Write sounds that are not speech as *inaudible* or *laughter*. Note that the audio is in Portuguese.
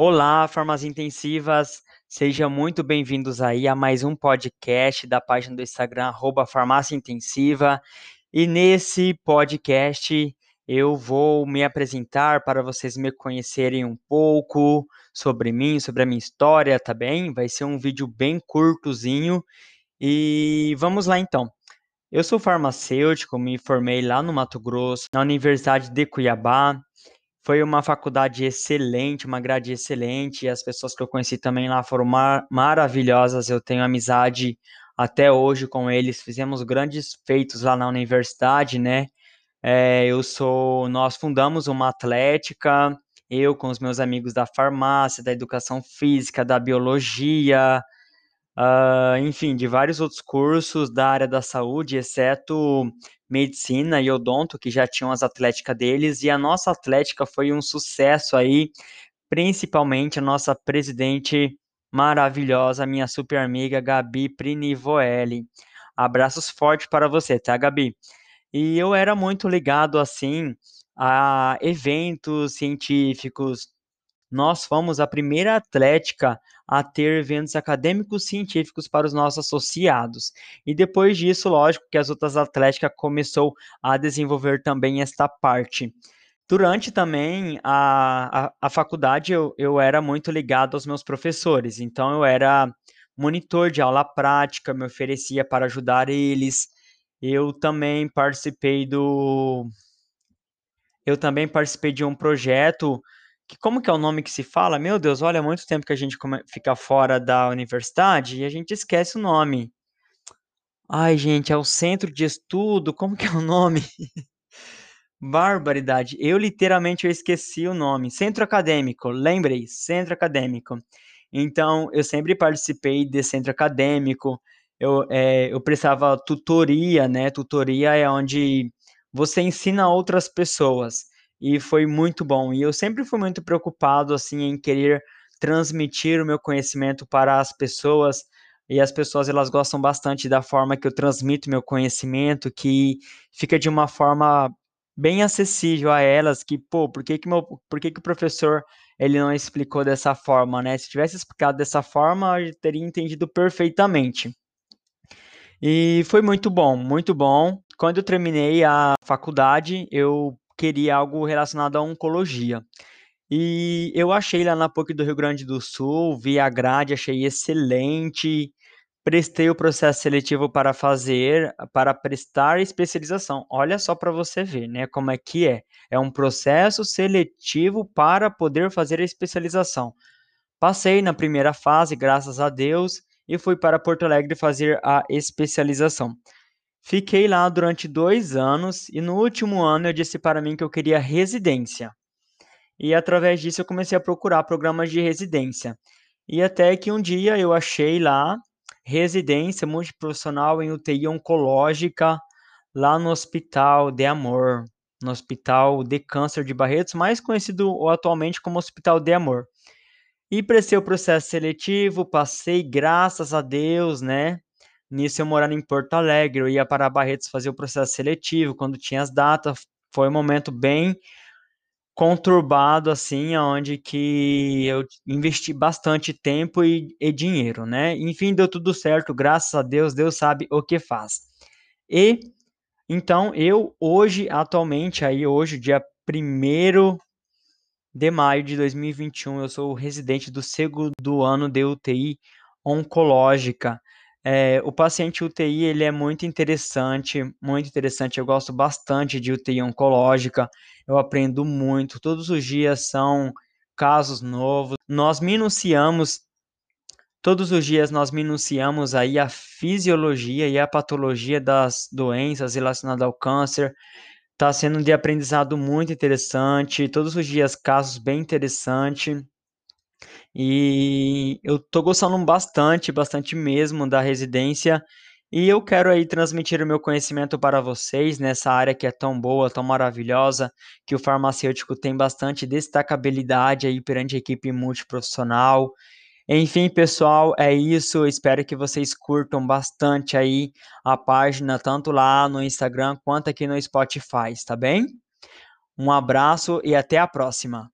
Olá, Formas Intensivas, sejam muito bem-vindos aí a mais um podcast da página do Instagram, arroba Farmácia Intensiva. E nesse podcast eu vou me apresentar para vocês me conhecerem um pouco sobre mim, sobre a minha história, tá bem? Vai ser um vídeo bem curtozinho. E vamos lá então. Eu sou farmacêutico, me formei lá no Mato Grosso, na Universidade de Cuiabá. Foi uma faculdade excelente, uma grade excelente. E as pessoas que eu conheci também lá foram mar maravilhosas. Eu tenho amizade até hoje com eles. Fizemos grandes feitos lá na universidade, né? É, eu sou, nós fundamos uma atlética. Eu com os meus amigos da farmácia, da educação física, da biologia, uh, enfim, de vários outros cursos da área da saúde, exceto medicina e odonto, que já tinham as atléticas deles, e a nossa atlética foi um sucesso aí, principalmente a nossa presidente maravilhosa, minha super amiga Gabi Prinivoelli. Abraços fortes para você, tá, Gabi? E eu era muito ligado, assim, a eventos científicos. Nós fomos a primeira atlética a ter eventos acadêmicos científicos para os nossos associados. E depois disso, lógico que as outras atléticas começou a desenvolver também esta parte. Durante também a, a, a faculdade, eu, eu era muito ligado aos meus professores, então eu era monitor de aula prática, me oferecia para ajudar eles. Eu também participei do. Eu também participei de um projeto como que é o nome que se fala? Meu Deus, olha, há muito tempo que a gente fica fora da universidade e a gente esquece o nome. Ai, gente, é o centro de estudo, como que é o nome? *laughs* Barbaridade. Eu literalmente eu esqueci o nome. Centro acadêmico, lembrei, centro acadêmico. Então, eu sempre participei de centro acadêmico. Eu, é, eu prestava tutoria, né? Tutoria é onde você ensina outras pessoas e foi muito bom. E eu sempre fui muito preocupado assim em querer transmitir o meu conhecimento para as pessoas. E as pessoas elas gostam bastante da forma que eu transmito meu conhecimento, que fica de uma forma bem acessível a elas, que, pô, por que que, meu, por que que o professor ele não explicou dessa forma, né? Se tivesse explicado dessa forma, eu teria entendido perfeitamente. E foi muito bom, muito bom. Quando eu terminei a faculdade, eu queria algo relacionado à oncologia. E eu achei lá na PUC do Rio Grande do Sul, vi a grade, achei excelente. Prestei o processo seletivo para fazer, para prestar especialização. Olha só para você ver, né, como é que é. É um processo seletivo para poder fazer a especialização. Passei na primeira fase, graças a Deus, e fui para Porto Alegre fazer a especialização. Fiquei lá durante dois anos e no último ano eu disse para mim que eu queria residência. E através disso eu comecei a procurar programas de residência. E até que um dia eu achei lá residência multiprofissional em UTI oncológica lá no Hospital de Amor, no Hospital de Câncer de Barretos, mais conhecido atualmente como Hospital de Amor. E prestei o processo seletivo, passei, graças a Deus, né? Nisso eu morando em Porto Alegre, eu ia para Barretos fazer o processo seletivo, quando tinha as datas, foi um momento bem conturbado, assim, onde que eu investi bastante tempo e, e dinheiro, né? Enfim, deu tudo certo, graças a Deus, Deus sabe o que faz. E, então, eu hoje, atualmente, aí hoje, dia 1 de maio de 2021, eu sou residente do segundo ano de UTI oncológica. É, o paciente UTI ele é muito interessante, muito interessante. Eu gosto bastante de UTI oncológica. Eu aprendo muito. Todos os dias são casos novos. Nós minuciamos todos os dias nós minuciamos aí a fisiologia e a patologia das doenças relacionadas ao câncer. Está sendo de aprendizado muito interessante. Todos os dias casos bem interessantes. E eu tô gostando bastante, bastante mesmo da residência. E eu quero aí transmitir o meu conhecimento para vocês nessa área que é tão boa, tão maravilhosa, que o farmacêutico tem bastante destacabilidade aí perante a equipe multiprofissional. Enfim, pessoal, é isso. espero que vocês curtam bastante aí a página, tanto lá no Instagram quanto aqui no Spotify, tá bem? Um abraço e até a próxima.